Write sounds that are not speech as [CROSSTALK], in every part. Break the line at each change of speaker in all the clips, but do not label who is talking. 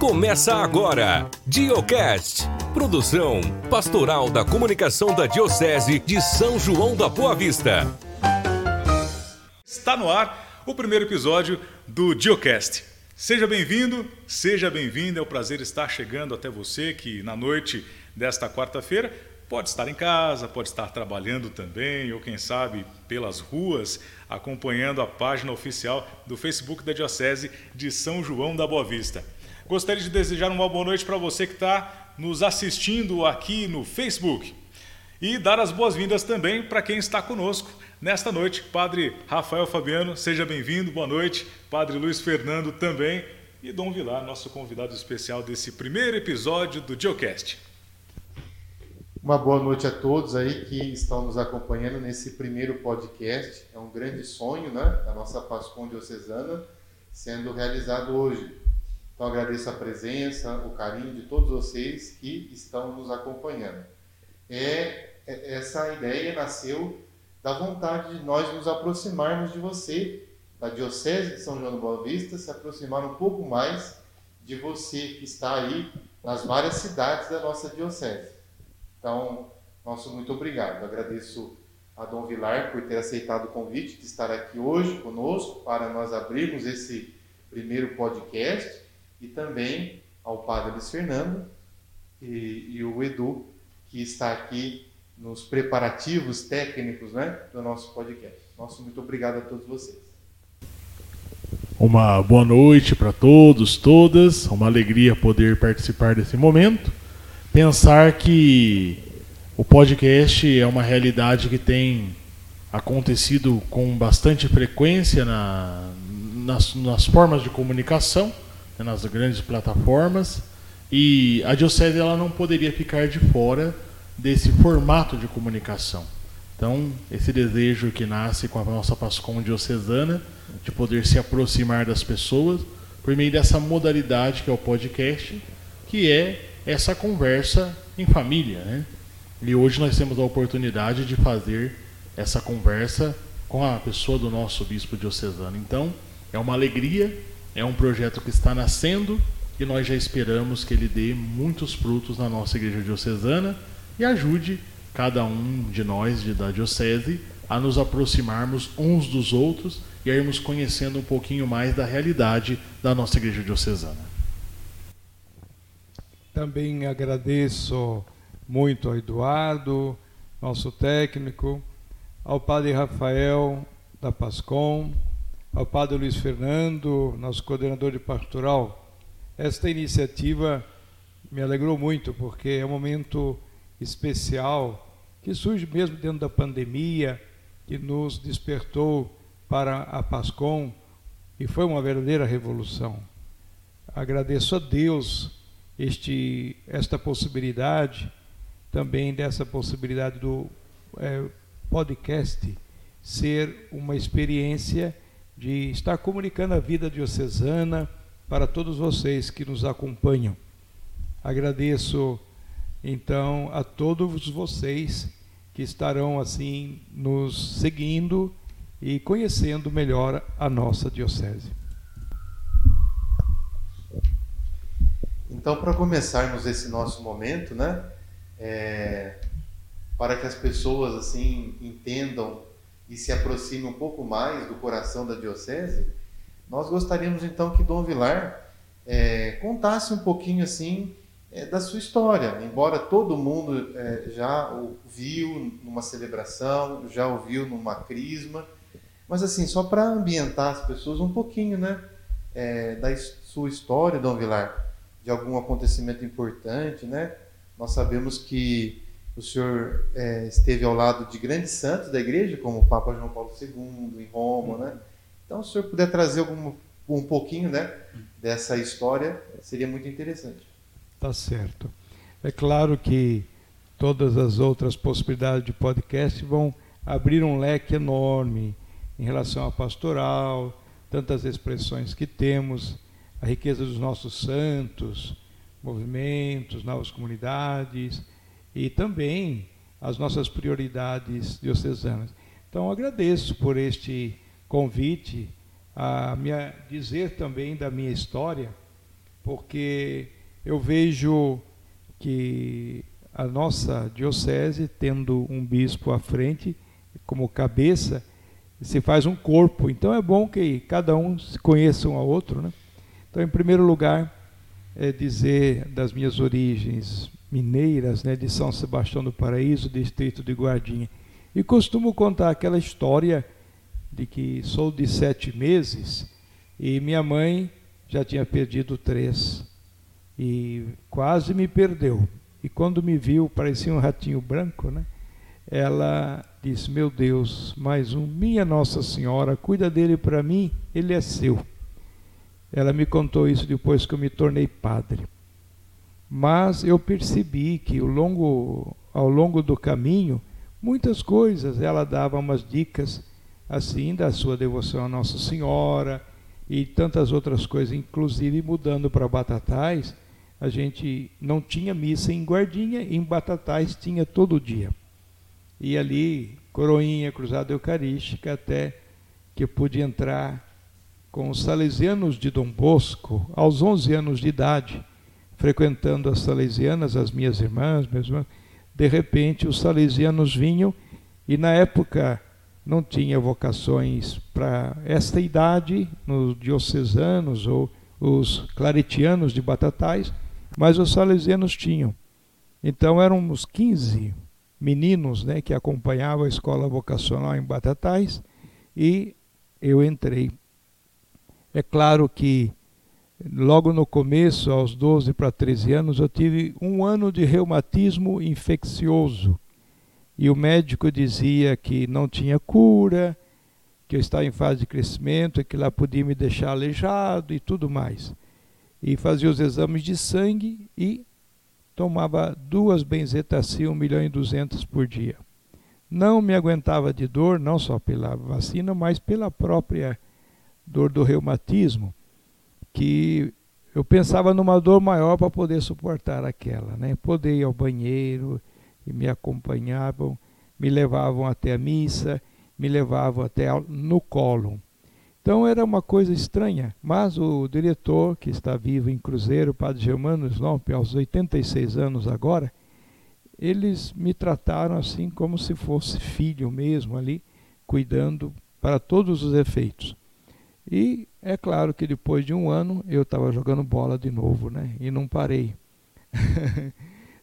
Começa agora, Diocast. Produção Pastoral da Comunicação da Diocese de São João da Boa Vista.
Está no ar o primeiro episódio do Diocast. Seja bem-vindo, seja bem-vinda. É um prazer estar chegando até você que na noite desta quarta-feira pode estar em casa, pode estar trabalhando também, ou quem sabe pelas ruas, acompanhando a página oficial do Facebook da Diocese de São João da Boa Vista. Gostaria de desejar uma boa noite para você que está nos assistindo aqui no Facebook. E dar as boas-vindas também para quem está conosco nesta noite. Padre Rafael Fabiano, seja bem-vindo, boa noite. Padre Luiz Fernando também. E Dom Vilar, nosso convidado especial desse primeiro episódio do Geocast.
Uma boa noite a todos aí que estão nos acompanhando nesse primeiro podcast. É um grande sonho, né? A nossa Pascom Diocesana sendo realizado hoje. Então agradeço a presença, o carinho de todos vocês que estão nos acompanhando. É, é, essa ideia nasceu da vontade de nós nos aproximarmos de você, da Diocese de São João do Boa Vista, se aproximar um pouco mais de você que está aí nas várias cidades da nossa Diocese. Então, nosso muito obrigado. Agradeço a Dom Vilar por ter aceitado o convite de estar aqui hoje conosco para nós abrirmos esse primeiro podcast e também ao Padre Luiz Fernando e, e o Edu, que está aqui nos preparativos técnicos né, do nosso podcast. Nosso muito obrigado a todos vocês.
Uma boa noite para todos, todas. Uma alegria poder participar desse momento. Pensar que o podcast é uma realidade que tem acontecido com bastante frequência na, nas, nas formas de comunicação nas grandes plataformas. E a Diocese ela não poderia ficar de fora desse formato de comunicação. Então, esse desejo que nasce com a nossa Pascom diocesana de poder se aproximar das pessoas por meio dessa modalidade que é o podcast, que é essa conversa em família, né? E hoje nós temos a oportunidade de fazer essa conversa com a pessoa do nosso bispo diocesano. Então, é uma alegria é um projeto que está nascendo e nós já esperamos que ele dê muitos frutos na nossa igreja diocesana e ajude cada um de nós de, da diocese a nos aproximarmos uns dos outros e a irmos conhecendo um pouquinho mais da realidade da nossa igreja diocesana.
Também agradeço muito ao Eduardo, nosso técnico, ao Padre Rafael da Pascom, ao Padre Luiz Fernando, nosso coordenador de pastoral. Esta iniciativa me alegrou muito, porque é um momento especial que surge mesmo dentro da pandemia, que nos despertou para a Pascom e foi uma verdadeira revolução. Agradeço a Deus este, esta possibilidade, também dessa possibilidade do é, podcast ser uma experiência de estar comunicando a vida diocesana para todos vocês que nos acompanham. Agradeço então a todos vocês que estarão assim nos seguindo e conhecendo melhor a nossa diocese.
Então, para começarmos esse nosso momento, né, é, para que as pessoas assim entendam e se aproxime um pouco mais do coração da diocese, nós gostaríamos então que Dom Vilar é, contasse um pouquinho assim é, da sua história. Embora todo mundo é, já o viu numa celebração, já o viu numa crisma, mas assim só para ambientar as pessoas um pouquinho, né, é, da sua história, Dom Vilar, de algum acontecimento importante, né? Nós sabemos que o senhor é, esteve ao lado de grandes santos da igreja, como o Papa João Paulo II, em Roma, né? Então, se o senhor puder trazer algum, um pouquinho né, dessa história, seria muito interessante.
Tá certo. É claro que todas as outras possibilidades de podcast vão abrir um leque enorme em relação à pastoral, tantas expressões que temos, a riqueza dos nossos santos, movimentos, novas comunidades, e também as nossas prioridades diocesanas. Então, agradeço por este convite a me dizer também da minha história, porque eu vejo que a nossa diocese, tendo um bispo à frente como cabeça, se faz um corpo. Então é bom que cada um se conheça um ao outro. Né? Então, em primeiro lugar, é dizer das minhas origens mineiras, né, de São Sebastião do Paraíso, distrito de Guardinha. E costumo contar aquela história de que sou de sete meses e minha mãe já tinha perdido três e quase me perdeu. E quando me viu, parecia um ratinho branco, né? Ela disse: Meu Deus, mais um, minha Nossa Senhora, cuida dele para mim, ele é seu. Ela me contou isso depois que eu me tornei padre. Mas eu percebi que ao longo, ao longo do caminho, muitas coisas, ela dava umas dicas assim da sua devoção a Nossa Senhora e tantas outras coisas, inclusive mudando para Batatais, a gente não tinha missa em Guardinha, em Batatais tinha todo dia. E ali, coroinha, cruzada eucarística, até que eu pude entrar com os salesianos de Dom Bosco, aos 11 anos de idade, frequentando as salesianas, as minhas irmãs, meus irmãos. De repente, os salesianos vinham e, na época, não tinha vocações para esta idade, nos diocesanos ou os claretianos de Batatais, mas os salesianos tinham. Então éramos 15 meninos né, que acompanhavam a escola vocacional em Batatais e eu entrei. É claro que logo no começo, aos 12 para 13 anos, eu tive um ano de reumatismo infeccioso. E o médico dizia que não tinha cura, que eu estava em fase de crescimento, que lá podia me deixar aleijado e tudo mais e fazia os exames de sangue e tomava duas benzetacil, 1 milhão e 200 por dia. Não me aguentava de dor, não só pela vacina, mas pela própria dor do reumatismo, que eu pensava numa dor maior para poder suportar aquela, né? Poder ir ao banheiro e me acompanhavam, me levavam até a missa, me levavam até no colo. Então era uma coisa estranha, mas o diretor, que está vivo em Cruzeiro, o padre Germano Slomp, aos 86 anos agora, eles me trataram assim como se fosse filho mesmo ali, cuidando para todos os efeitos. E é claro que depois de um ano eu estava jogando bola de novo, né? E não parei. [LAUGHS]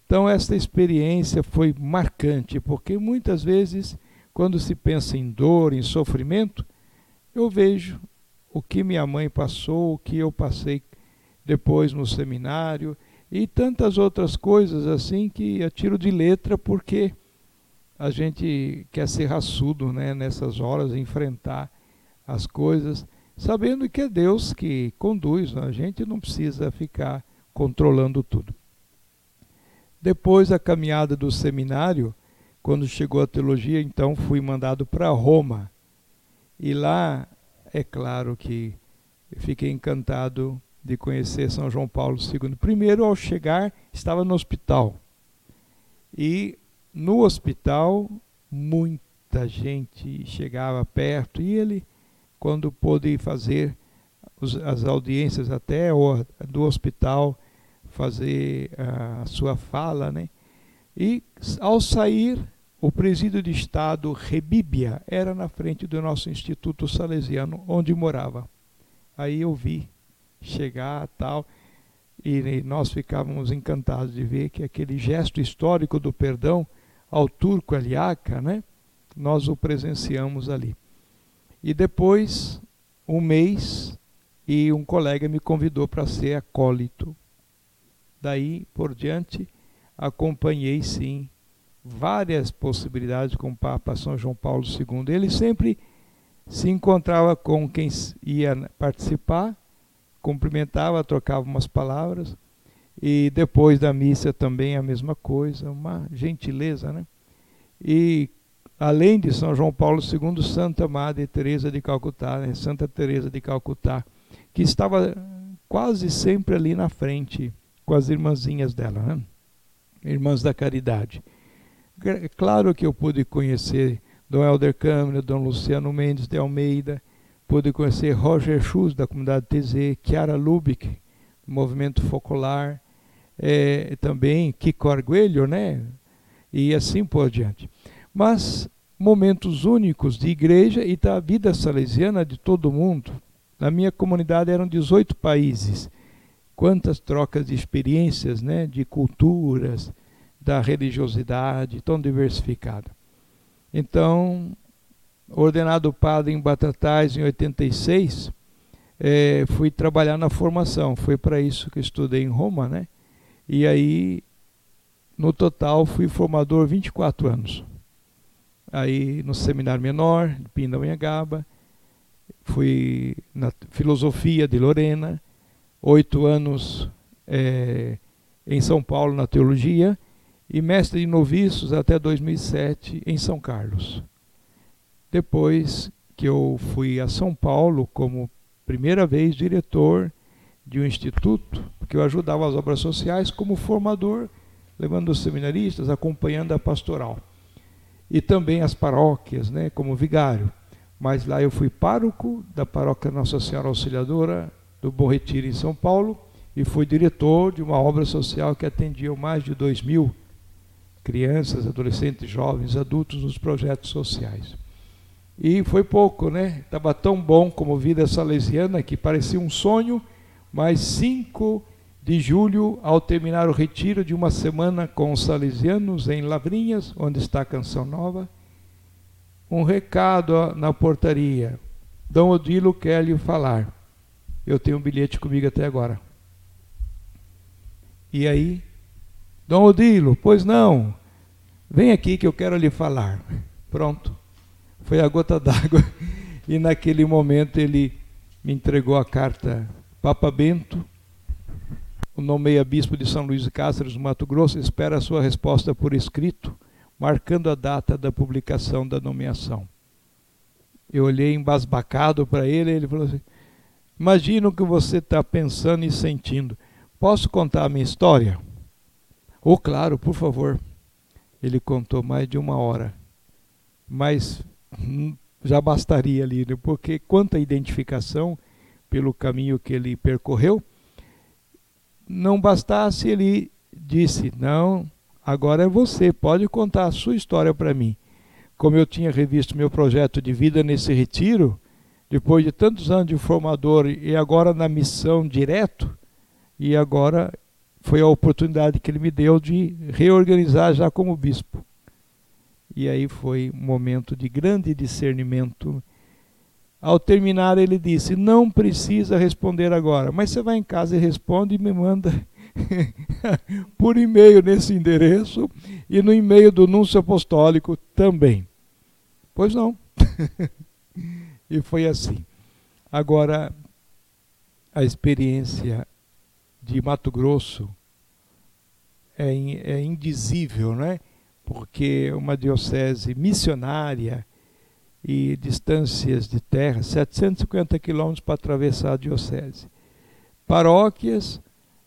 então esta experiência foi marcante, porque muitas vezes quando se pensa em dor, em sofrimento, eu vejo o que minha mãe passou, o que eu passei depois no seminário e tantas outras coisas assim que eu tiro de letra porque a gente quer ser raçudo né, nessas horas, enfrentar as coisas, sabendo que é Deus que conduz, a gente não precisa ficar controlando tudo. Depois da caminhada do seminário, quando chegou a teologia, então fui mandado para Roma e lá, é claro que fiquei encantado de conhecer São João Paulo II. Primeiro, ao chegar, estava no hospital. E no hospital, muita gente chegava perto e ele, quando pôde fazer as audiências até do hospital, fazer a sua fala, né? E ao sair, o presídio de Estado Rebíbia era na frente do nosso Instituto Salesiano, onde morava. Aí eu vi chegar tal, e nós ficávamos encantados de ver que aquele gesto histórico do perdão ao turco Aliaca, né? Nós o presenciamos ali. E depois, um mês, e um colega me convidou para ser acólito. Daí por diante, acompanhei sim várias possibilidades com o Papa São João Paulo II. Ele sempre se encontrava com quem ia participar, cumprimentava, trocava umas palavras, e depois da missa também a mesma coisa, uma gentileza, né? E além de São João Paulo II, Santa Madre Teresa de Calcutá, né? Santa Teresa de Calcutá, que estava quase sempre ali na frente com as irmãzinhas dela, né? Irmãs da Caridade. É claro que eu pude conhecer Dom Helder Câmara, Dom Luciano Mendes de Almeida, pude conhecer Roger Schultz, da comunidade TZ, Chiara Lubick, movimento focular, é, também Kiko Arguelho, né? E assim por diante. Mas momentos únicos de igreja e da vida salesiana de todo mundo. Na minha comunidade eram 18 países. Quantas trocas de experiências, né, de culturas, da religiosidade tão diversificada. Então, ordenado padre em Batatais em 86, é, fui trabalhar na formação. Foi para isso que estudei em Roma, né? E aí, no total, fui formador 24 anos aí no seminário menor de Pindamonhangaba, fui na filosofia de Lorena, oito anos é, em São Paulo na teologia e mestre de noviços até 2007 em São Carlos. Depois que eu fui a São Paulo como primeira vez diretor de um instituto, porque eu ajudava as obras sociais como formador, levando os seminaristas, acompanhando a pastoral e também as paróquias, né, como vigário. Mas lá eu fui pároco da paróquia Nossa Senhora Auxiliadora do Bom Retiro em São Paulo e fui diretor de uma obra social que atendia mais de 2 mil crianças, adolescentes, jovens, adultos nos projetos sociais. E foi pouco, né? Estava tão bom como vida salesiana que parecia um sonho, mas cinco de julho, ao terminar o retiro de uma semana com os salesianos em Lavrinhas, onde está a Canção Nova, um recado na portaria. Dom Odilo quer lhe falar. Eu tenho um bilhete comigo até agora. E aí, Dom Odilo, pois não, vem aqui que eu quero lhe falar. Pronto, foi a gota [LAUGHS] d'água. E naquele momento ele me entregou a carta Papa Bento, o nomeia bispo de São Luís de Cáceres, Mato Grosso, espera a sua resposta por escrito, marcando a data da publicação da nomeação. Eu olhei embasbacado para ele e ele falou assim: Imagina o que você está pensando e sentindo. Posso contar a minha história? Oh, claro, por favor. Ele contou mais de uma hora. Mas hum, já bastaria ali, né? porque quanta identificação pelo caminho que ele percorreu não bastasse, ele disse: Não, agora é você, pode contar a sua história para mim. Como eu tinha revisto meu projeto de vida nesse retiro, depois de tantos anos de formador e agora na missão direto, e agora foi a oportunidade que ele me deu de reorganizar já como bispo. E aí foi um momento de grande discernimento. Ao terminar, ele disse: Não precisa responder agora, mas você vai em casa e responde e me manda [LAUGHS] por e-mail nesse endereço e no e-mail do Núncio Apostólico também. Pois não. [LAUGHS] e foi assim. Agora, a experiência de Mato Grosso é, é indizível, né? porque uma diocese missionária e distâncias de terra, 750 quilômetros para atravessar a diocese. Paróquias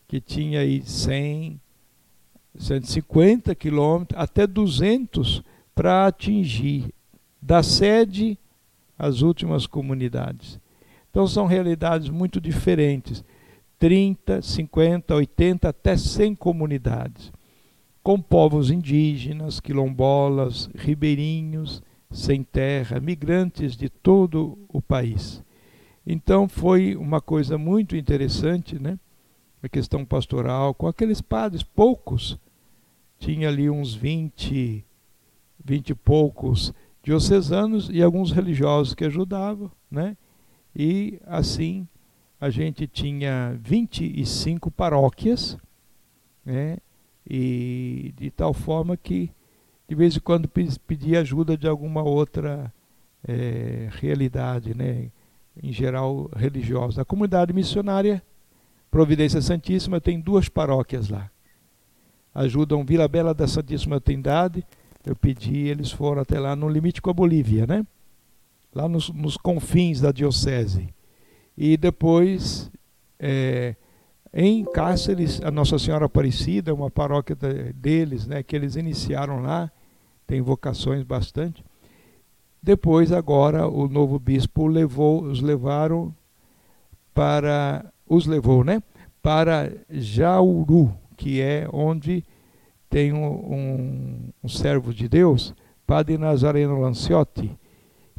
que tinha aí 100, 150 quilômetros, até 200 para atingir da sede às últimas comunidades. Então são realidades muito diferentes. 30, 50, 80, até 100 comunidades, com povos indígenas, quilombolas, ribeirinhos, sem terra, migrantes de todo o país. Então foi uma coisa muito interessante, né? A questão pastoral, com aqueles padres, poucos, tinha ali uns 20, 20 e poucos diocesanos e alguns religiosos que ajudavam, né? E assim a gente tinha 25 paróquias, né? E de tal forma que de vez em quando pedir ajuda de alguma outra é, realidade, né? em geral religiosa. A comunidade missionária Providência Santíssima tem duas paróquias lá. Ajudam Vila Bela da Santíssima Trindade. Eu pedi, eles foram até lá no limite com a Bolívia, né? Lá nos, nos confins da diocese. E depois é, em Cáceres, a Nossa Senhora Aparecida, uma paróquia deles, né, que eles iniciaram lá, tem vocações bastante. Depois, agora, o novo bispo levou, os levaram para, os levou, né, para Jauru, que é onde tem um, um, um servo de Deus, Padre Nazareno Lanciotti,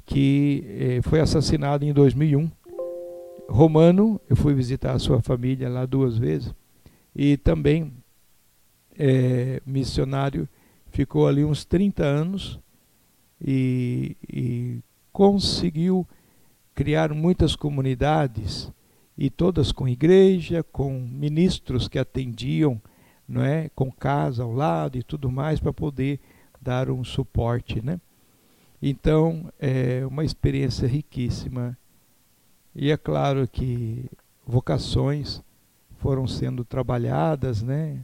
que eh, foi assassinado em 2001. Romano, eu fui visitar a sua família lá duas vezes, e também é, missionário, ficou ali uns 30 anos e, e conseguiu criar muitas comunidades e todas com igreja, com ministros que atendiam, não é, com casa ao lado e tudo mais para poder dar um suporte, né? Então, é uma experiência riquíssima. E é claro que vocações foram sendo trabalhadas, né?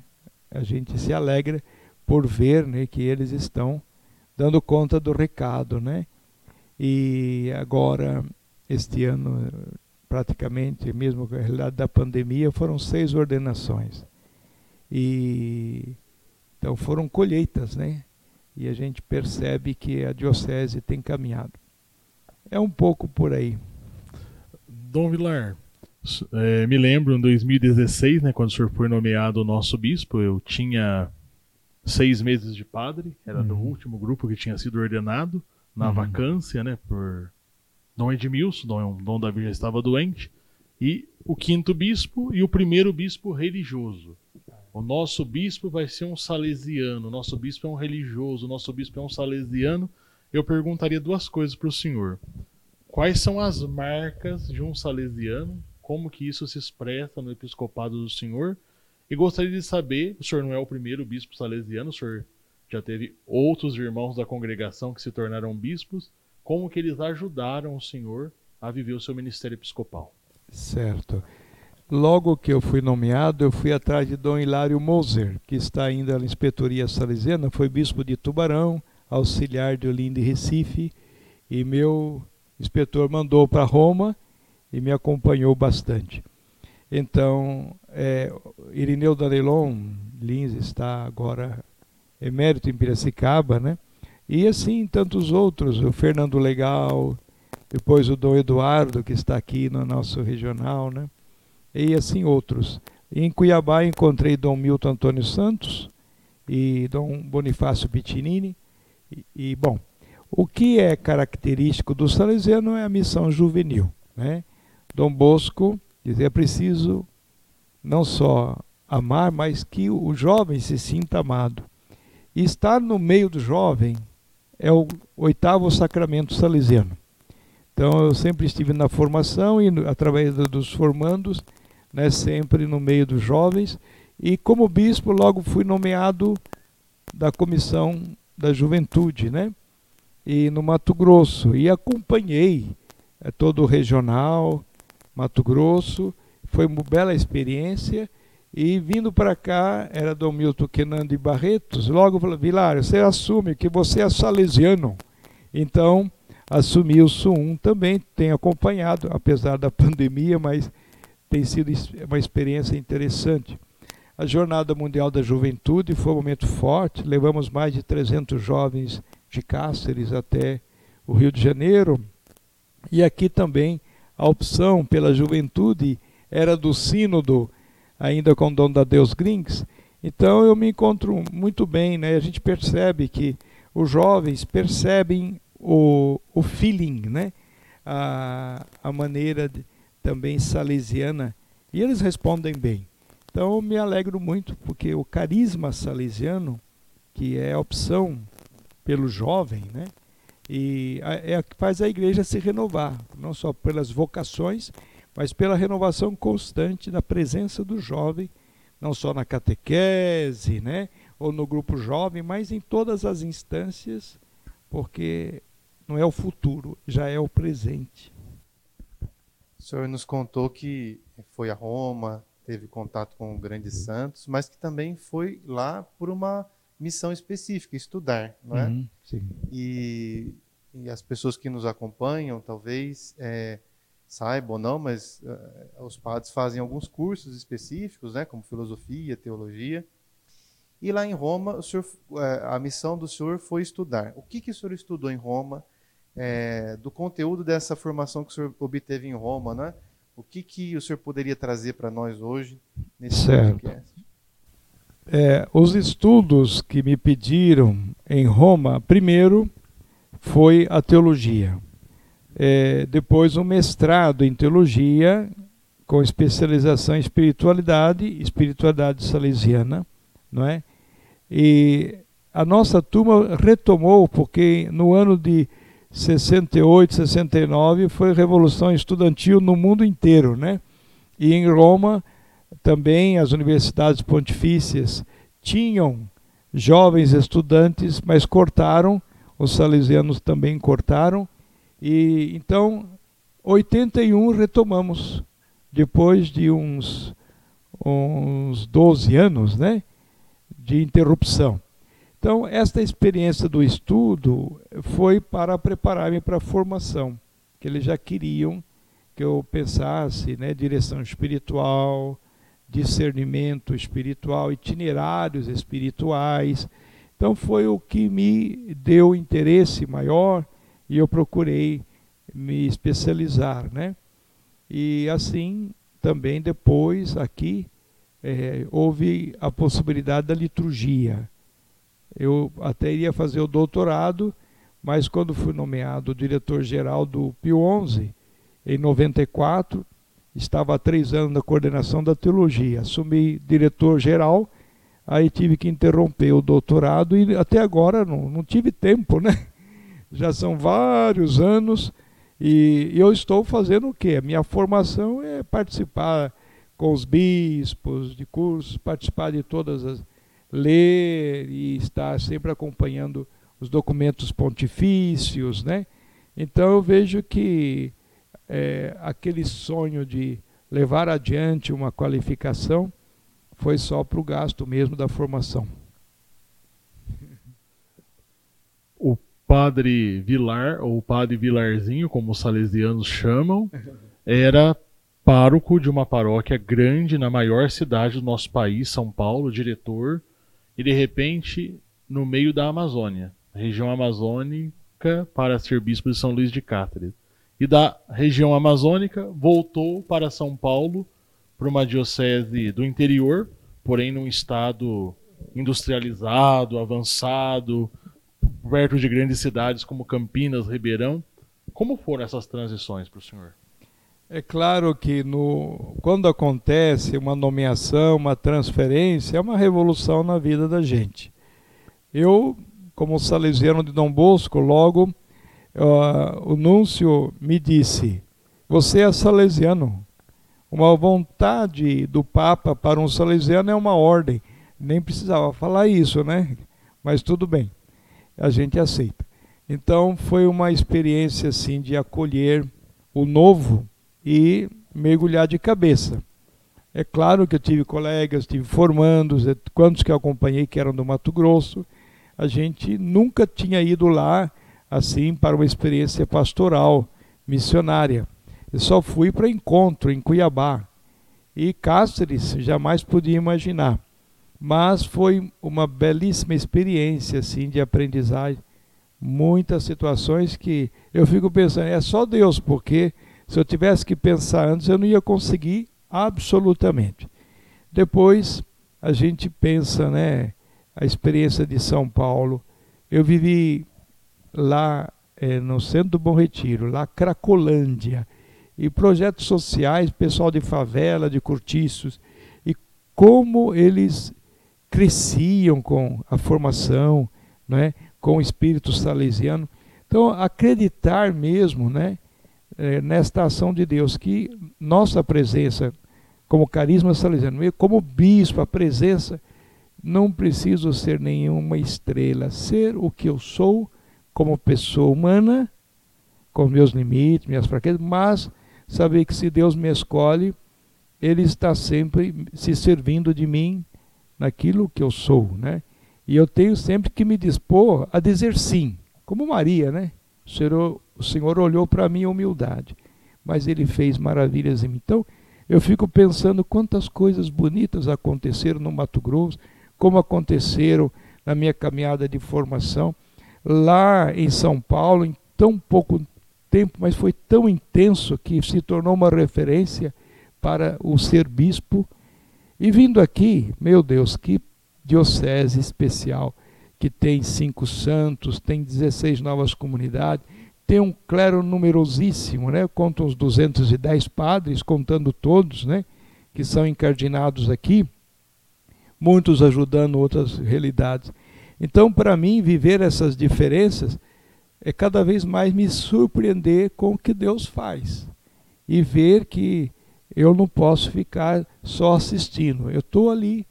A gente se alegra por ver, né, que eles estão dando conta do recado, né? E agora este ano praticamente, mesmo com a realidade da pandemia, foram seis ordenações. E então foram colheitas, né? E a gente percebe que a diocese tem caminhado. É um pouco por aí.
Dom Vilar, é, me lembro em 2016, né, quando o senhor foi nomeado nosso bispo, eu tinha seis meses de padre, era uhum. do último grupo que tinha sido ordenado, na uhum. vacância, né, por Dom Edmilson, Dom, Dom Davi já estava doente, e o quinto bispo e o primeiro bispo religioso. O nosso bispo vai ser um salesiano, o nosso bispo é um religioso, o nosso bispo é um salesiano. Eu perguntaria duas coisas para o senhor. Quais são as marcas de um salesiano? Como que isso se expressa no episcopado do senhor? E gostaria de saber, o senhor não é o primeiro bispo salesiano, o senhor já teve outros irmãos da congregação que se tornaram bispos, como que eles ajudaram o senhor a viver o seu ministério episcopal?
Certo. Logo que eu fui nomeado, eu fui atrás de Dom Hilário Moser, que está ainda na inspetoria salesiana, foi bispo de Tubarão, auxiliar de Olinda e Recife, e meu inspetor mandou para Roma e me acompanhou bastante. Então, é, Irineu Danelon Lins está agora emérito em Piracicaba, né? E assim tantos outros, o Fernando Legal, depois o Dom Eduardo, que está aqui no nosso regional, né? e assim outros. Em Cuiabá encontrei Dom Milton Antônio Santos e Dom Bonifácio Bittinini. E, e, bom, o que é característico do salesiano é a missão juvenil. Né? Dom Bosco dizia: é preciso não só amar, mas que o jovem se sinta amado. E estar no meio do jovem é o oitavo sacramento salesiano. Então eu sempre estive na formação e através dos formandos né, sempre no meio dos jovens. E como bispo, logo fui nomeado da comissão da juventude, né? E no Mato Grosso. E acompanhei é, todo o regional, Mato Grosso. Foi uma bela experiência. E vindo para cá, era Dom Milton Kenan de Barretos. Logo falou: Vilar, você assume que você é salesiano. Então, assumi o SUM também. Tenho acompanhado, apesar da pandemia, mas tem sido uma experiência interessante. A Jornada Mundial da Juventude foi um momento forte, levamos mais de 300 jovens de Cáceres até o Rio de Janeiro. E aqui também a opção pela juventude era do Sínodo, ainda com Dom da Deus Grings. Então eu me encontro muito bem, né? A gente percebe que os jovens percebem o, o feeling, né? A, a maneira de, também salesiana, e eles respondem bem. Então eu me alegro muito, porque o carisma salesiano, que é a opção pelo jovem, né? E é a que faz a igreja se renovar, não só pelas vocações, mas pela renovação constante da presença do jovem, não só na catequese, né, ou no grupo jovem, mas em todas as instâncias, porque não é o futuro, já é o presente.
O senhor nos contou que foi a Roma, teve contato com grandes santos, mas que também foi lá por uma missão específica, estudar, não é? Uhum. E, e, as pessoas que nos acompanham, talvez é, saibam ou não, mas uh, os padres fazem alguns cursos específicos, né, como filosofia, teologia. E lá em Roma, senhor, uh, a missão do senhor foi estudar. O que, que o senhor estudou em Roma? é, do conteúdo dessa formação que o senhor obteve em Roma, né? O que, que o senhor poderia trazer para nós hoje nesse
certo. podcast? É, os estudos que me pediram em Roma, primeiro foi a teologia. É, depois um mestrado em teologia com especialização em espiritualidade, espiritualidade salesiana, não é? E a nossa turma retomou porque no ano de 68, 69 foi revolução estudantil no mundo inteiro, né? E em Roma também as universidades pontifícias tinham jovens estudantes, mas cortaram, os salesianos também cortaram, e então 81 retomamos depois de uns, uns 12 anos né, de interrupção. Então, esta experiência do estudo foi para preparar-me para a formação, que eles já queriam que eu pensasse, né, direção espiritual, discernimento espiritual, itinerários espirituais. Então, foi o que me deu interesse maior e eu procurei me especializar, né? E assim, também depois, aqui, é, houve a possibilidade da liturgia. Eu até iria fazer o doutorado, mas quando fui nomeado diretor-geral do Pio XI, em 94, estava há três anos na coordenação da teologia. Assumi diretor-geral, aí tive que interromper o doutorado e até agora não, não tive tempo, né? Já são vários anos e eu estou fazendo o quê? A minha formação é participar com os bispos de cursos, participar de todas as. ler e estar sempre acompanhando os documentos pontifícios, né? Então eu vejo que é, aquele sonho de levar adiante uma qualificação foi só para o gasto mesmo da formação.
Padre Vilar, ou padre Vilarzinho, como os salesianos chamam, era pároco de uma paróquia grande na maior cidade do nosso país, São Paulo, diretor, e de repente no meio da Amazônia, região amazônica, para ser bispo de São Luís de Cáceres. E da região amazônica voltou para São Paulo, para uma diocese do interior, porém num estado industrializado, avançado, perto de grandes cidades como Campinas, Ribeirão. Como foram essas transições para o senhor?
É claro que no, quando acontece uma nomeação, uma transferência, é uma revolução na vida da gente. Eu, como salesiano de Dom Bosco, logo uh, o núncio me disse: Você é salesiano. Uma vontade do Papa para um salesiano é uma ordem. Nem precisava falar isso, né? Mas tudo bem a gente aceita. Então foi uma experiência assim de acolher o novo e mergulhar de cabeça. É claro que eu tive colegas, tive formandos, é, quantos que eu acompanhei que eram do Mato Grosso, a gente nunca tinha ido lá assim para uma experiência pastoral, missionária. Eu só fui para encontro em Cuiabá. E Cáceres jamais podia imaginar. Mas foi uma belíssima experiência assim de aprendizagem. Muitas situações que eu fico pensando, é só Deus, porque se eu tivesse que pensar antes, eu não ia conseguir absolutamente. Depois a gente pensa, né, a experiência de São Paulo. Eu vivi lá é, no centro do Bom Retiro, lá Cracolândia, e projetos sociais, pessoal de favela, de cortiços, e como eles cresciam com a formação, né, com o espírito salesiano. Então, acreditar mesmo né, é, nesta ação de Deus, que nossa presença como carisma salesiano, como bispo, a presença, não preciso ser nenhuma estrela, ser o que eu sou como pessoa humana, com meus limites, minhas fraquezas, mas saber que se Deus me escolhe, Ele está sempre se servindo de mim naquilo que eu sou, né? E eu tenho sempre que me dispor a dizer sim, como Maria, né? O Senhor, o Senhor olhou para mim humildade, mas Ele fez maravilhas em mim. Então, eu fico pensando quantas coisas bonitas aconteceram no Mato Grosso, como aconteceram na minha caminhada de formação lá em São Paulo, em tão pouco tempo, mas foi tão intenso que se tornou uma referência para o ser bispo. E vindo aqui, meu Deus, que diocese especial, que tem cinco santos, tem 16 novas comunidades, tem um clero numerosíssimo, né? Conta uns 210 padres, contando todos, né? Que são encardinados aqui, muitos ajudando outras realidades. Então, para mim, viver essas diferenças é cada vez mais me surpreender com o que Deus faz e ver que eu não posso ficar só assistindo. Eu estou ali,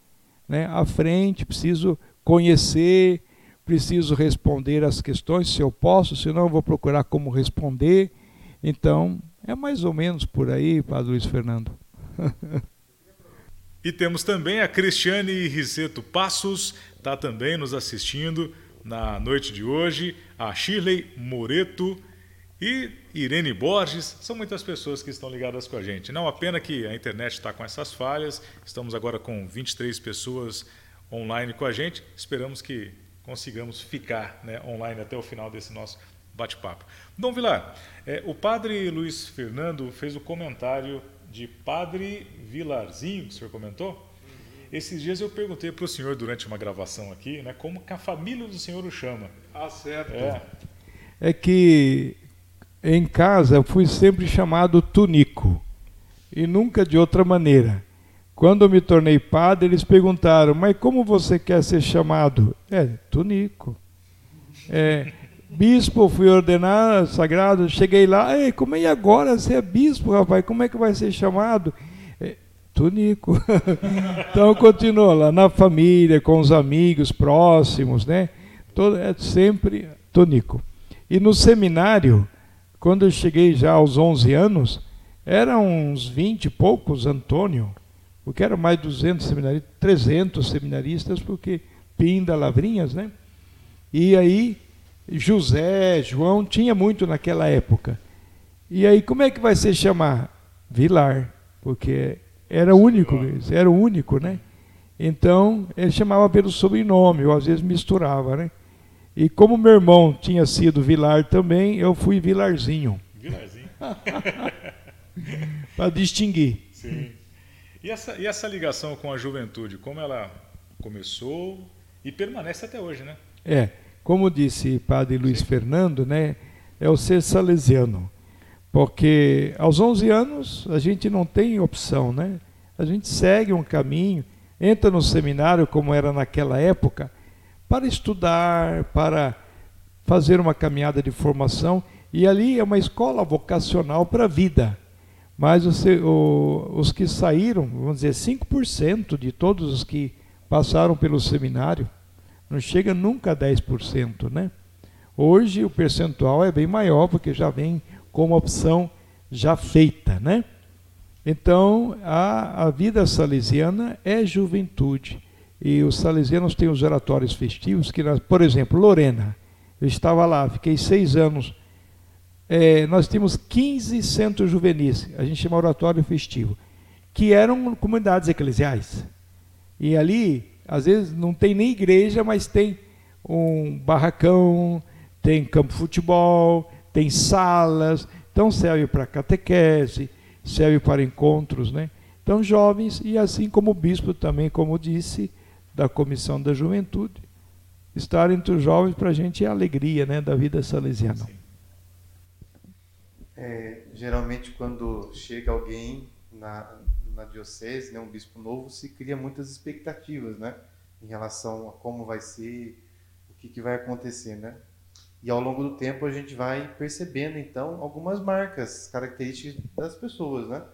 né, à frente, preciso conhecer, preciso responder as questões, se eu posso, senão eu vou procurar como responder. Então, é mais ou menos por aí, Padre Luiz Fernando. [LAUGHS]
e temos também a Cristiane Riseto Passos, está também nos assistindo na noite de hoje, a Shirley Moreto e Irene Borges. São muitas pessoas que estão ligadas com a gente. Não a pena que a internet está com essas falhas, estamos agora com 23 pessoas online com a gente. Esperamos que consigamos ficar né, online até o final desse nosso bate-papo. Dom Vilar, é, o padre Luiz Fernando fez o comentário de Padre Vilarzinho, que o senhor comentou. Esses dias eu perguntei para o senhor durante uma gravação aqui, né, como que a família do senhor o chama.
Ah, certo. É, é que em casa fui sempre chamado Tunico e nunca de outra maneira. Quando me tornei padre, eles perguntaram: Mas como você quer ser chamado? É, Tunico. É, bispo, fui ordenado, sagrado, cheguei lá, Ei, como é agora? Você é bispo, rapaz, como é que vai ser chamado? Tunico. [LAUGHS] então continua lá na família, com os amigos próximos, né? Todo, é sempre Tunico. E no seminário, quando eu cheguei já aos 11 anos, eram uns 20 e poucos Antônio, porque eram mais de 200 seminaristas, 300 seminaristas, porque Pinda, Lavrinhas, né? E aí José, João, tinha muito naquela época. E aí como é que vai se chamar? Vilar, porque era único, era o único, né? Então, ele chamava pelo sobrenome, ou às vezes misturava, né? E como meu irmão tinha sido Vilar também, eu fui Vilarzinho. Vilarzinho. [LAUGHS] Para distinguir.
Sim. E essa, e essa ligação com a juventude, como ela começou e permanece até hoje, né?
É, como disse Padre Luiz Sim. Fernando, né? É o ser salesiano. Porque aos 11 anos a gente não tem opção, né? A gente segue um caminho, entra no seminário como era naquela época, para estudar, para fazer uma caminhada de formação, e ali é uma escola vocacional para a vida. Mas os, os que saíram, vamos dizer, 5% de todos os que passaram pelo seminário, não chega nunca a 10%, né? Hoje o percentual é bem maior, porque já vem como opção já feita, né? Então, a, a vida salesiana é juventude. E os salesianos têm os oratórios festivos, que, nós, por exemplo, Lorena, eu estava lá, fiquei seis anos. É, nós temos 15 centros juvenis, a gente chama oratório festivo, que eram comunidades eclesiais. E ali, às vezes, não tem nem igreja, mas tem um barracão, tem campo de futebol, tem salas, então serve para catequese, serve para encontros, né? Então, jovens, e assim como o bispo também, como disse, da Comissão da Juventude, estar entre os jovens para a gente é alegria né, da vida salesiana.
É, geralmente, quando chega alguém na, na diocese, né, um bispo novo, se cria muitas expectativas né, em relação a como vai ser, o que, que vai acontecer. Né? E ao longo do tempo a gente vai percebendo então algumas marcas, características das pessoas, né?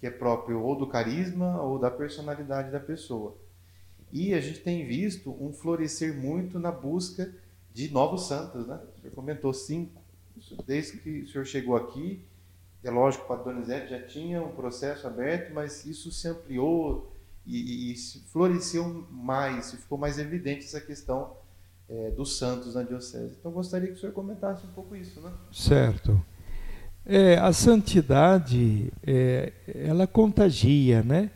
Que é próprio ou do carisma ou da personalidade da pessoa. E a gente tem visto um florescer muito na busca de novos santos, né? O senhor comentou cinco. Desde que o senhor chegou aqui, é lógico que o Padre Donizete já tinha um processo aberto, mas isso se ampliou e, e floresceu mais, ficou mais evidente essa questão é, dos santos na diocese. Então gostaria que o senhor comentasse um pouco isso, né?
Certo. É, a santidade, é, ela contagia, né?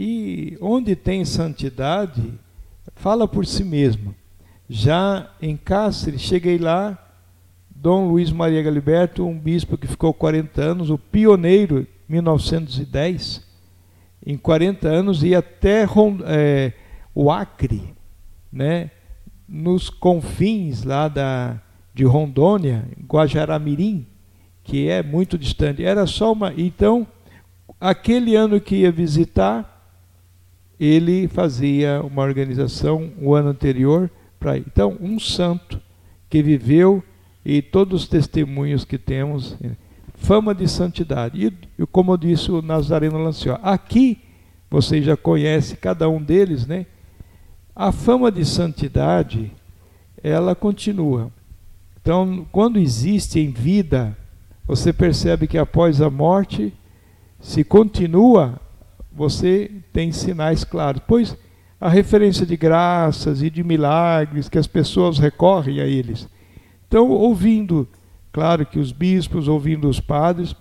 E onde tem santidade, fala por si mesmo. Já em Cáceres, cheguei lá Dom Luiz Maria Galiberto, um bispo que ficou 40 anos, o pioneiro, 1910, em 40 anos, ia até é, o Acre, né, nos confins lá da, de Rondônia, Guajaramirim, que é muito distante. Era só uma. Então, aquele ano que ia visitar, ele fazia uma organização o ano anterior para. Então, um santo que viveu e todos os testemunhos que temos, fama de santidade. E, como disse o Nazareno Lanció, aqui você já conhece cada um deles, né? A fama de santidade, ela continua. Então, quando existe em vida, você percebe que após a morte, se continua, você tem sinais claros. Pois a referência de graças e de milagres que as pessoas recorrem a eles. Então, ouvindo, claro que os bispos, ouvindo os padres,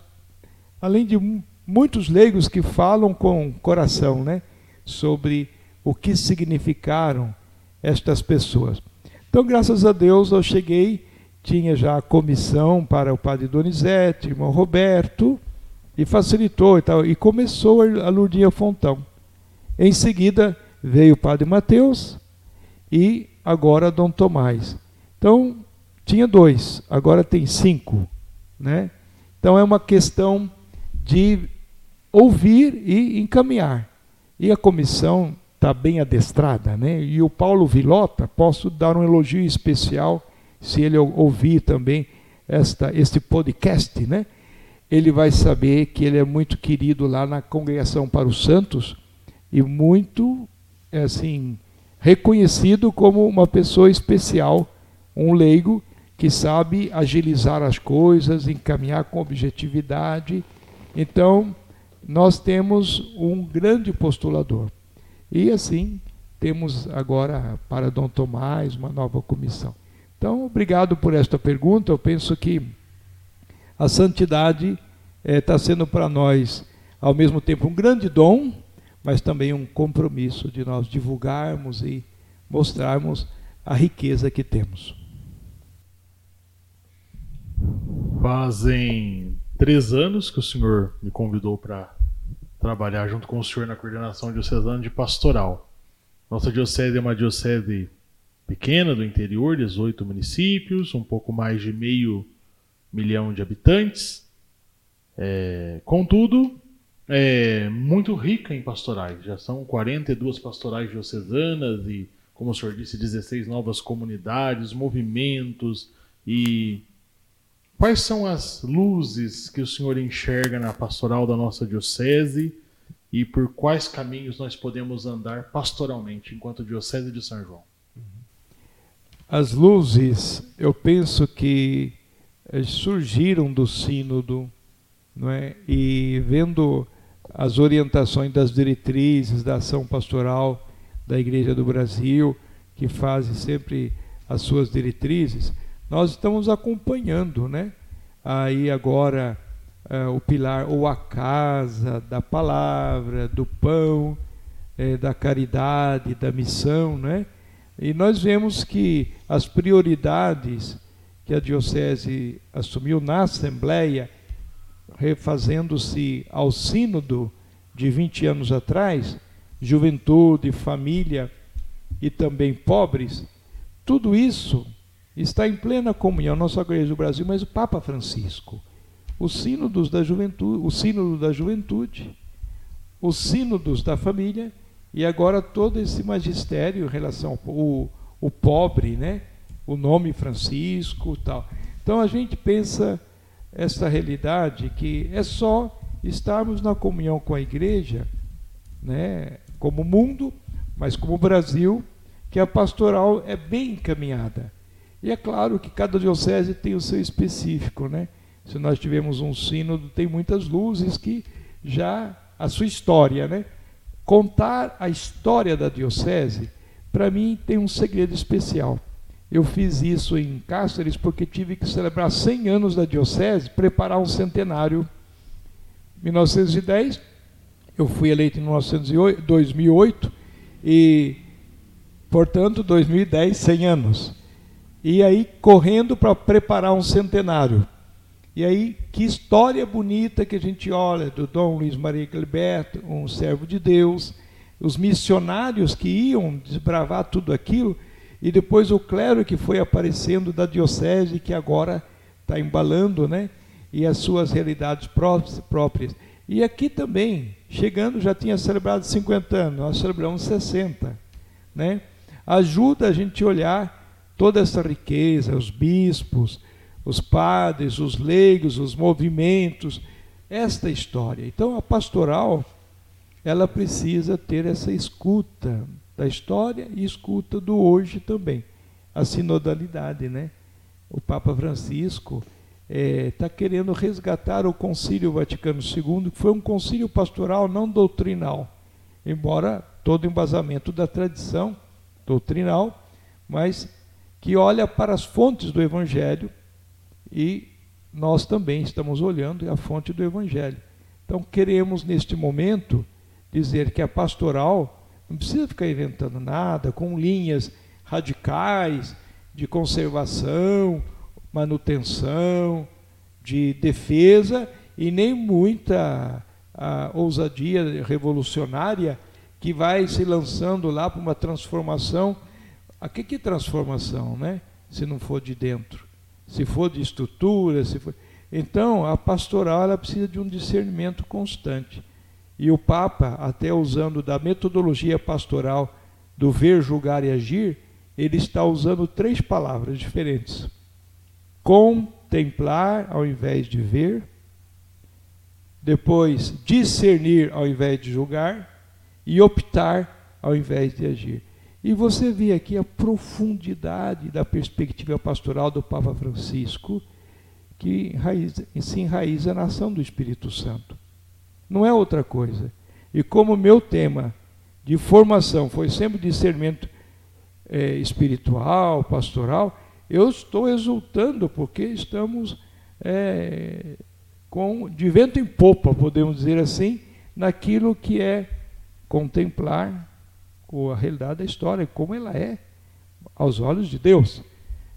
além de muitos leigos que falam com coração, né, sobre o que significaram estas pessoas. Então, graças a Deus, eu cheguei, tinha já a comissão para o padre Donizete, irmão Roberto, e facilitou e tal, e começou a Lourdinha Fontão. Em seguida veio o padre Mateus e agora Dom Tomás. Então, tinha dois, agora tem cinco, né? Então é uma questão de ouvir e encaminhar. E a comissão está bem adestrada, né? E o Paulo Vilota, posso dar um elogio especial se ele ouvir também esta, este podcast, né? Ele vai saber que ele é muito querido lá na congregação para os santos e muito assim reconhecido como uma pessoa especial, um leigo que sabe agilizar as coisas, encaminhar com objetividade. Então, nós temos um grande postulador. E assim, temos agora para Dom Tomás uma nova comissão. Então, obrigado por esta pergunta. Eu penso que a santidade está eh, sendo para nós, ao mesmo tempo, um grande dom, mas também um compromisso de nós divulgarmos e mostrarmos a riqueza que temos.
Fazem três anos que o senhor me convidou para trabalhar junto com o senhor na coordenação diocesana de pastoral. Nossa diocese é uma diocese pequena do interior, 18 municípios, um pouco mais de meio milhão de habitantes. É, contudo, é muito rica em pastorais. Já são 42 pastorais diocesanas e, como o senhor disse, 16 novas comunidades, movimentos e Quais são as luzes que o senhor enxerga na pastoral da nossa diocese e por quais caminhos nós podemos andar pastoralmente enquanto diocese de São João?
As luzes, eu penso que surgiram do sínodo, não é? E vendo as orientações das diretrizes da ação pastoral da Igreja do Brasil, que fazem sempre as suas diretrizes, nós estamos acompanhando, né? Aí agora uh, o pilar ou a casa da palavra, do pão, eh, da caridade, da missão, né? E nós vemos que as prioridades que a diocese assumiu na assembleia, refazendo-se ao sínodo de 20 anos atrás, juventude, família e também pobres, tudo isso está em plena comunhão, não só a Igreja do Brasil, mas o Papa Francisco, os sínodos da juventude, o sínodo da juventude, os sínodos da família e agora todo esse magistério em relação ao o, o pobre, né? O nome Francisco tal. Então a gente pensa essa realidade que é só estarmos na comunhão com a igreja, né, como mundo, mas como Brasil, que a pastoral é bem encaminhada. E é claro que cada diocese tem o seu específico, né? Se nós tivermos um sínodo, tem muitas luzes que já a sua história, né? Contar a história da diocese, para mim tem um segredo especial. Eu fiz isso em Cáceres porque tive que celebrar 100 anos da diocese, preparar um centenário. Em 1910, eu fui eleito em 2008 e, portanto, 2010, 100 anos. E aí correndo para preparar um centenário. E aí, que história bonita que a gente olha do Dom Luiz Maria Gilberto, um servo de Deus, os missionários que iam desbravar tudo aquilo, e depois o clero que foi aparecendo da diocese, que agora está embalando, né? E as suas realidades próprias. E aqui também, chegando, já tinha celebrado 50 anos, nós celebramos 60, né? Ajuda a gente a olhar toda essa riqueza, os bispos, os padres, os leigos, os movimentos, esta história. Então a pastoral, ela precisa ter essa escuta da história e escuta do hoje também. A sinodalidade, né? O Papa Francisco está é, tá querendo resgatar o Concílio Vaticano II, que foi um concílio pastoral não doutrinal, embora todo embasamento da tradição doutrinal, mas que olha para as fontes do Evangelho e nós também estamos olhando a fonte do Evangelho. Então, queremos neste momento dizer que a pastoral não precisa ficar inventando nada com linhas radicais de conservação, manutenção, de defesa e nem muita ousadia revolucionária que vai se lançando lá para uma transformação. A que, que transformação, né? Se não for de dentro se for de estrutura, se for... Então, a pastoral ela precisa de um discernimento constante. E o Papa, até usando da metodologia pastoral do ver, julgar e agir, ele está usando três palavras diferentes: contemplar ao invés de ver, depois discernir ao invés de julgar e optar ao invés de agir. E você vê aqui a profundidade da perspectiva pastoral do Papa Francisco, que enraiza, se enraiza na ação do Espírito Santo. Não é outra coisa. E como meu tema de formação foi sempre discernimento é, espiritual, pastoral, eu estou exultando porque estamos é, com de vento em popa, podemos dizer assim, naquilo que é contemplar a realidade da história, como ela é aos olhos de Deus.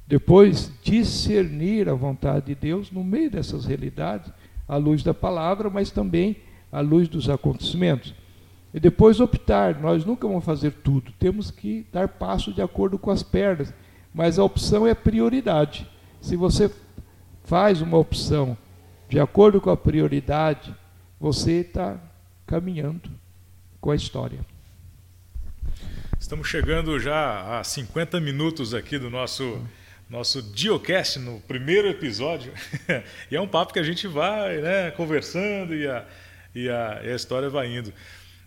Depois, discernir a vontade de Deus no meio dessas realidades, à luz da palavra, mas também à luz dos acontecimentos. E depois optar, nós nunca vamos fazer tudo, temos que dar passo de acordo com as pernas, mas a opção é prioridade. Se você faz uma opção de acordo com a prioridade, você está caminhando com a história.
Estamos chegando já a 50 minutos aqui do nosso nosso Diocast no primeiro episódio. [LAUGHS] e é um papo que a gente vai né, conversando e a, e, a, e a história vai indo.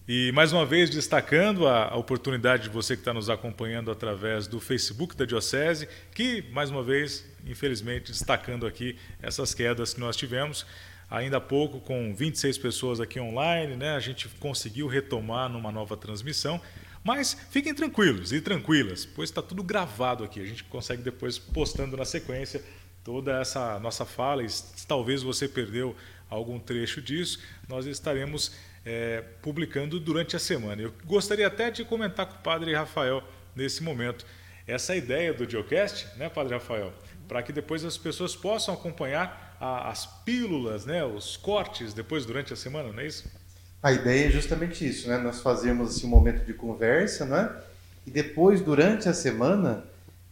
E mais uma vez destacando a, oportunidade de você que está nos acompanhando através do Facebook da Diocese, que mais uma vez, infelizmente, destacando aqui essas quedas que nós tivemos. Ainda há pouco, com 26 pessoas aqui online, né, a gente conseguiu retomar numa nova transmissão. Mas fiquem tranquilos e tranquilas, pois está tudo gravado aqui. A gente consegue depois postando na sequência toda essa nossa fala. E talvez você perdeu algum trecho disso, nós estaremos é, publicando durante a semana. Eu gostaria até de comentar com o Padre Rafael nesse momento essa ideia do Geocast, né, Padre Rafael, para que depois as pessoas possam acompanhar a, as pílulas, né, os cortes depois durante a semana, não é isso?
A ideia é justamente isso, né? Nós fazemos um momento de conversa, né? E depois, durante a semana,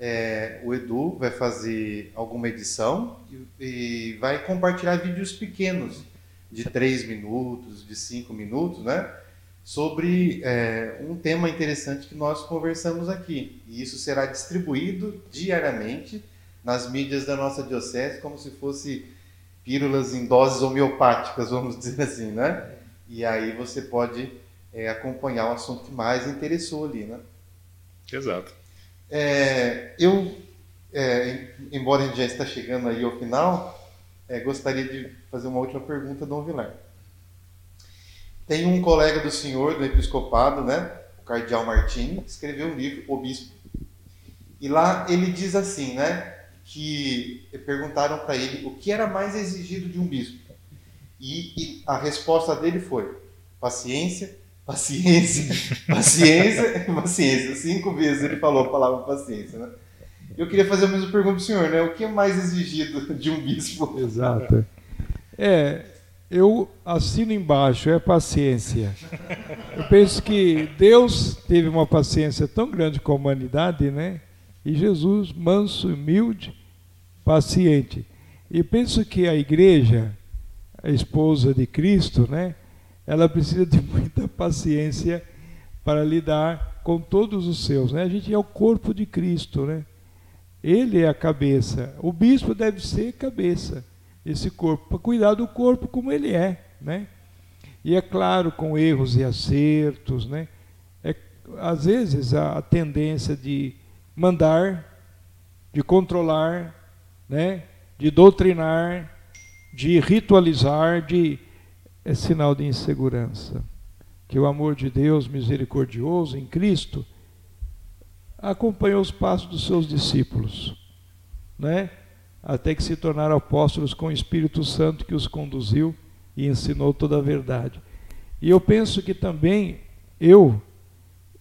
é, o Edu vai fazer alguma edição e, e, vai compartilhar vídeos pequenos, de três minutos, de cinco minutos, né? Sobre é, um tema interessante que nós conversamos aqui. E isso será distribuído diariamente nas mídias da nossa diocese, como se fosse pílulas em doses homeopáticas, vamos dizer assim, né? E aí você pode é, acompanhar o assunto que mais interessou ali, né?
Exato.
É, eu, é, embora a gente já está chegando aí ao final, é, gostaria de fazer uma última pergunta, Dom Vilar. Tem um colega do senhor, do episcopado, né? O cardeal Martini, escreveu um livro, O Bispo. E lá ele diz assim, né? Que perguntaram para ele o que era mais exigido de um bispo. E, e a resposta dele foi: paciência, paciência, paciência, paciência. Cinco vezes ele falou a palavra paciência, né? Eu queria fazer a mesma pergunta para o senhor, né? O que é mais exigido de um bispo?
Exato. É, eu assino embaixo, é paciência. Eu penso que Deus teve uma paciência tão grande com a humanidade, né? E Jesus, manso, humilde, paciente. E penso que a igreja, a esposa de Cristo, né? Ela precisa de paciência para lidar com todos os seus, né? A gente é o corpo de Cristo, né? Ele é a cabeça. O bispo deve ser cabeça esse corpo, para cuidar do corpo como ele é, né? E é claro, com erros e acertos, né? É, às vezes a, a tendência de mandar, de controlar, né? De doutrinar, de ritualizar, de é sinal de insegurança. Que o amor de Deus misericordioso em Cristo acompanhou os passos dos seus discípulos, né? até que se tornaram apóstolos com o Espírito Santo que os conduziu e ensinou toda a verdade. E eu penso que também eu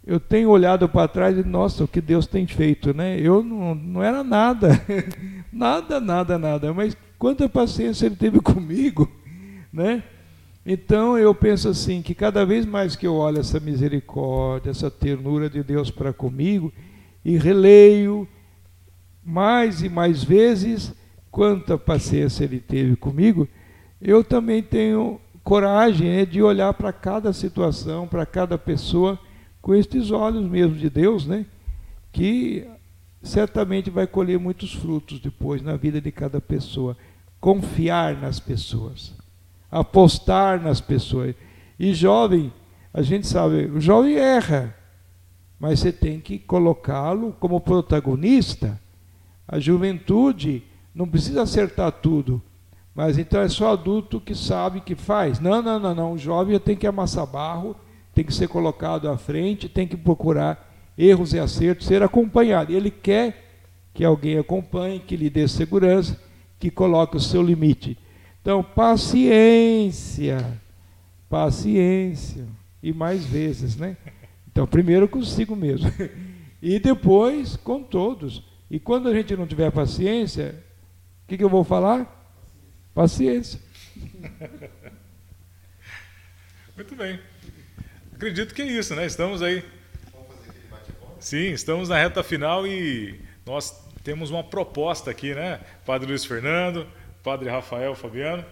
eu tenho olhado para trás e nossa, o que Deus tem feito, né? Eu não, não era nada, [LAUGHS] nada, nada, nada, mas quanta paciência Ele teve [LAUGHS] comigo, né? Então eu penso assim que cada vez mais que eu olho essa misericórdia, essa ternura de Deus para comigo e releio mais e mais vezes quanta paciência ele teve comigo, eu também tenho coragem né, de olhar para cada situação, para cada pessoa, com estes olhos mesmo de Deus, né, que certamente vai colher muitos frutos depois na vida de cada pessoa. Confiar nas pessoas, apostar nas pessoas. E jovem, a gente sabe, o jovem erra, mas você tem que colocá-lo como protagonista a juventude não precisa acertar tudo, mas então é só adulto que sabe que faz. Não, não, não, não. O jovem tem que amassar barro, tem que ser colocado à frente, tem que procurar erros e acertos, ser acompanhado. Ele quer que alguém acompanhe, que lhe dê segurança, que coloque o seu limite. Então, paciência, paciência, e mais vezes, né? Então, primeiro consigo mesmo, [LAUGHS] e depois com todos. E quando a gente não tiver paciência, o que, que eu vou falar? Paciência. [LAUGHS]
Muito bem. Acredito que é isso, né? Estamos aí. Sim, estamos na reta final e nós temos uma proposta aqui, né? Padre Luiz Fernando, Padre Rafael Fabiano.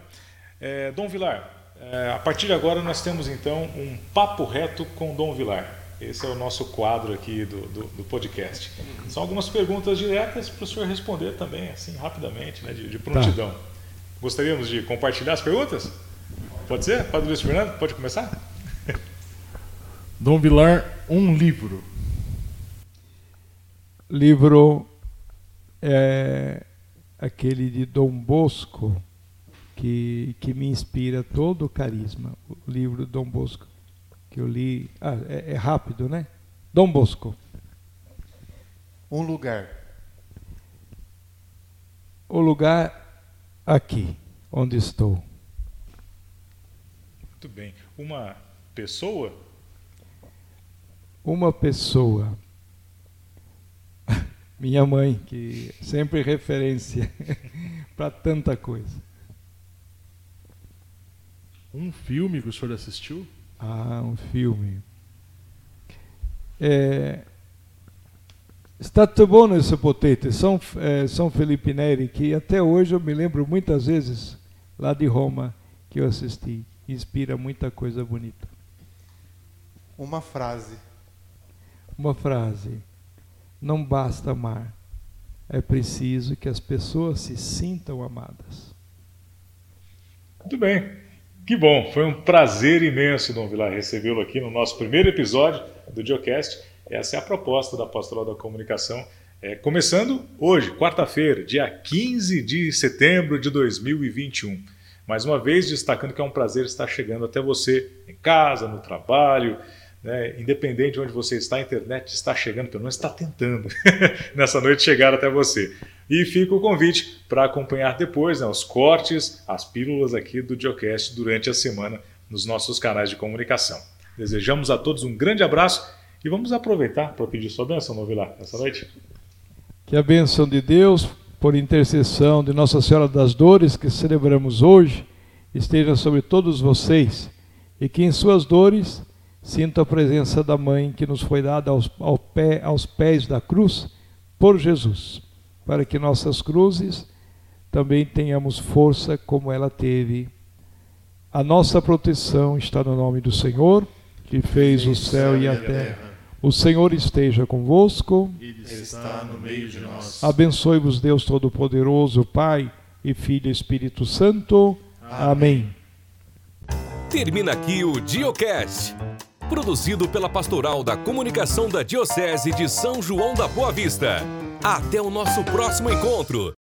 É, Dom Vilar, é, a partir de agora nós temos então um papo reto com Dom Vilar. Esse é o nosso quadro aqui do, do, do podcast. São algumas perguntas diretas para o senhor responder também, assim, rapidamente, né, de, de prontidão. Tá. Gostaríamos de compartilhar as perguntas? Pode ser? Padre Luiz Fernando, pode começar? [LAUGHS]
Dom Vilar, um livro.
Livro é aquele de Dom Bosco, que, que me inspira todo o carisma. O livro Dom Bosco que eu li. Ah, é, é rápido, né? Dom Bosco.
Um lugar.
O lugar aqui, onde estou.
Muito bem. Uma pessoa?
Uma pessoa. Minha mãe, que sempre referência [LAUGHS] para tanta coisa.
Um filme que o senhor assistiu?
Ah, um filme. É, Stato Buono e Potete, São, é, São Felipe Neri, que até hoje eu me lembro muitas vezes lá de Roma que eu assisti. Inspira muita coisa bonita.
Uma frase.
Uma frase. Não basta amar. É preciso que as pessoas se sintam amadas.
Muito bem. Que bom, foi um prazer imenso, Dom Vilar, recebê-lo aqui no nosso primeiro episódio do Diocast. Essa é a proposta da Pastoral da Comunicação. É, começando hoje, quarta-feira, dia 15 de setembro de 2021. Mais uma vez, destacando que é um prazer estar chegando até você em casa, no trabalho, né, independente de onde você está, a internet está chegando, pelo menos está tentando [LAUGHS] nessa noite chegar até você. E fica o convite para acompanhar depois né, os cortes, as pílulas aqui do Geocast durante a semana nos nossos canais de comunicação. Desejamos a todos um grande abraço e vamos aproveitar para pedir sua bênção, Novilar, nessa noite.
Que a bênção de Deus, por intercessão de Nossa Senhora das Dores, que celebramos hoje, esteja sobre todos vocês e que em suas dores sinta a presença da Mãe que nos foi dada aos, ao pé, aos pés da cruz por Jesus, para que nossas cruzes também tenhamos força como ela teve. A nossa proteção está no nome do Senhor, que fez o céu e a terra. O Senhor esteja convosco.
Ele está no meio de nós.
Abençoe-vos, Deus Todo-Poderoso, Pai e Filho e Espírito Santo. Amém.
Termina aqui o Diocast, produzido pela Pastoral da Comunicação da Diocese de São João da Boa Vista. Até o nosso próximo encontro.